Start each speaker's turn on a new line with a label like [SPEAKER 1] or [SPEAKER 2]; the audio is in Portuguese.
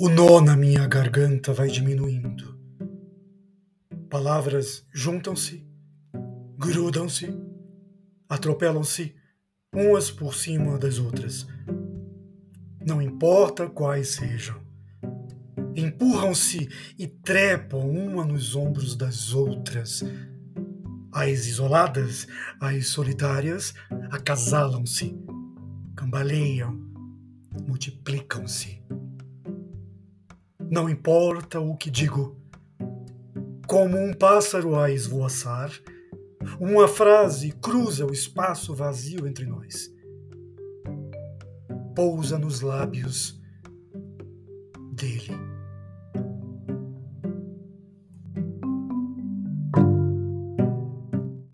[SPEAKER 1] O nó na minha garganta vai diminuindo. Palavras juntam-se, grudam-se, atropelam-se umas por cima das outras. Não importa quais sejam. Empurram-se e trepam uma nos ombros das outras. As isoladas, as solitárias, acasalam-se, cambaleiam, multiplicam-se. Não importa o que digo. Como um pássaro a esvoaçar, uma frase cruza o espaço vazio entre nós. Pousa nos lábios dele.